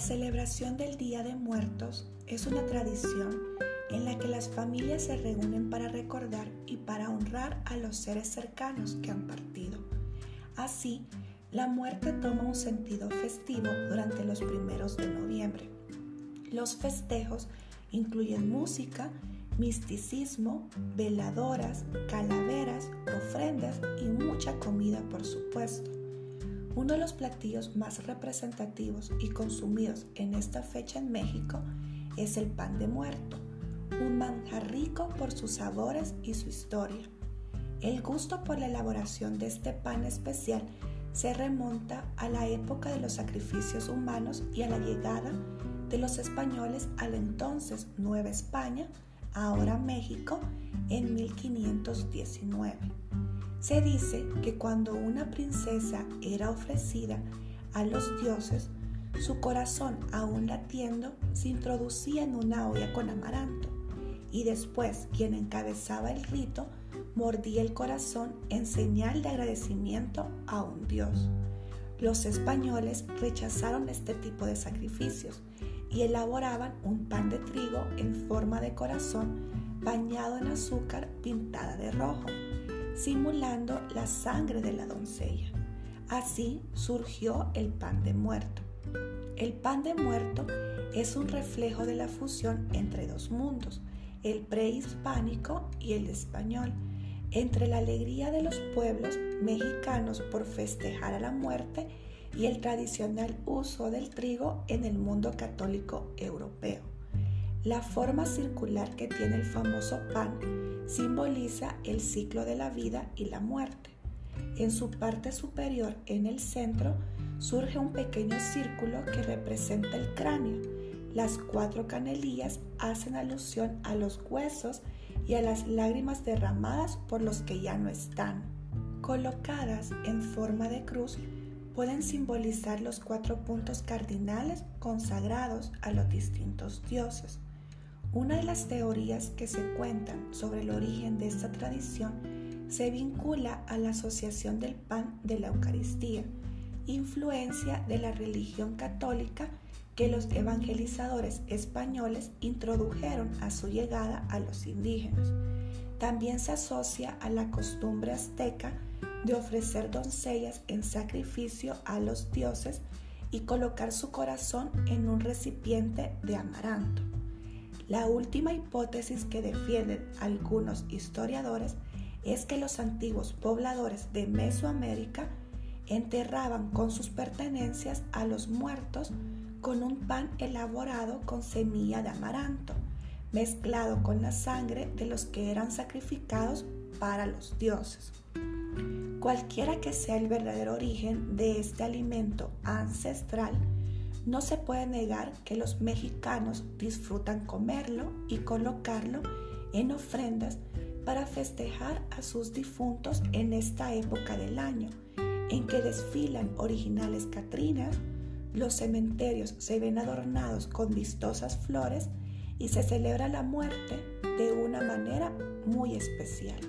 celebración del Día de Muertos es una tradición en la que las familias se reúnen para recordar y para honrar a los seres cercanos que han partido. Así, la muerte toma un sentido festivo durante los primeros de noviembre. Los festejos incluyen música, misticismo, veladoras, calaveras, ofrendas y mucha comida, por supuesto. Uno de los platillos más representativos y consumidos en esta fecha en México es el pan de muerto, un manjar rico por sus sabores y su historia. El gusto por la elaboración de este pan especial se remonta a la época de los sacrificios humanos y a la llegada de los españoles a la entonces Nueva España, ahora México, en 1519. Se dice que cuando una princesa era ofrecida a los dioses, su corazón aún latiendo se introducía en una olla con amaranto y después quien encabezaba el rito mordía el corazón en señal de agradecimiento a un dios. Los españoles rechazaron este tipo de sacrificios y elaboraban un pan de trigo forma de corazón bañado en azúcar pintada de rojo simulando la sangre de la doncella. Así surgió el pan de muerto. El pan de muerto es un reflejo de la fusión entre dos mundos, el prehispánico y el español, entre la alegría de los pueblos mexicanos por festejar a la muerte y el tradicional uso del trigo en el mundo católico europeo. La forma circular que tiene el famoso pan simboliza el ciclo de la vida y la muerte. En su parte superior, en el centro, surge un pequeño círculo que representa el cráneo. Las cuatro canelillas hacen alusión a los huesos y a las lágrimas derramadas por los que ya no están. Colocadas en forma de cruz, pueden simbolizar los cuatro puntos cardinales consagrados a los distintos dioses. Una de las teorías que se cuentan sobre el origen de esta tradición se vincula a la asociación del pan de la Eucaristía, influencia de la religión católica que los evangelizadores españoles introdujeron a su llegada a los indígenas. También se asocia a la costumbre azteca de ofrecer doncellas en sacrificio a los dioses y colocar su corazón en un recipiente de amaranto. La última hipótesis que defienden algunos historiadores es que los antiguos pobladores de Mesoamérica enterraban con sus pertenencias a los muertos con un pan elaborado con semilla de amaranto, mezclado con la sangre de los que eran sacrificados para los dioses. Cualquiera que sea el verdadero origen de este alimento ancestral, no se puede negar que los mexicanos disfrutan comerlo y colocarlo en ofrendas para festejar a sus difuntos en esta época del año, en que desfilan originales catrinas, los cementerios se ven adornados con vistosas flores y se celebra la muerte de una manera muy especial.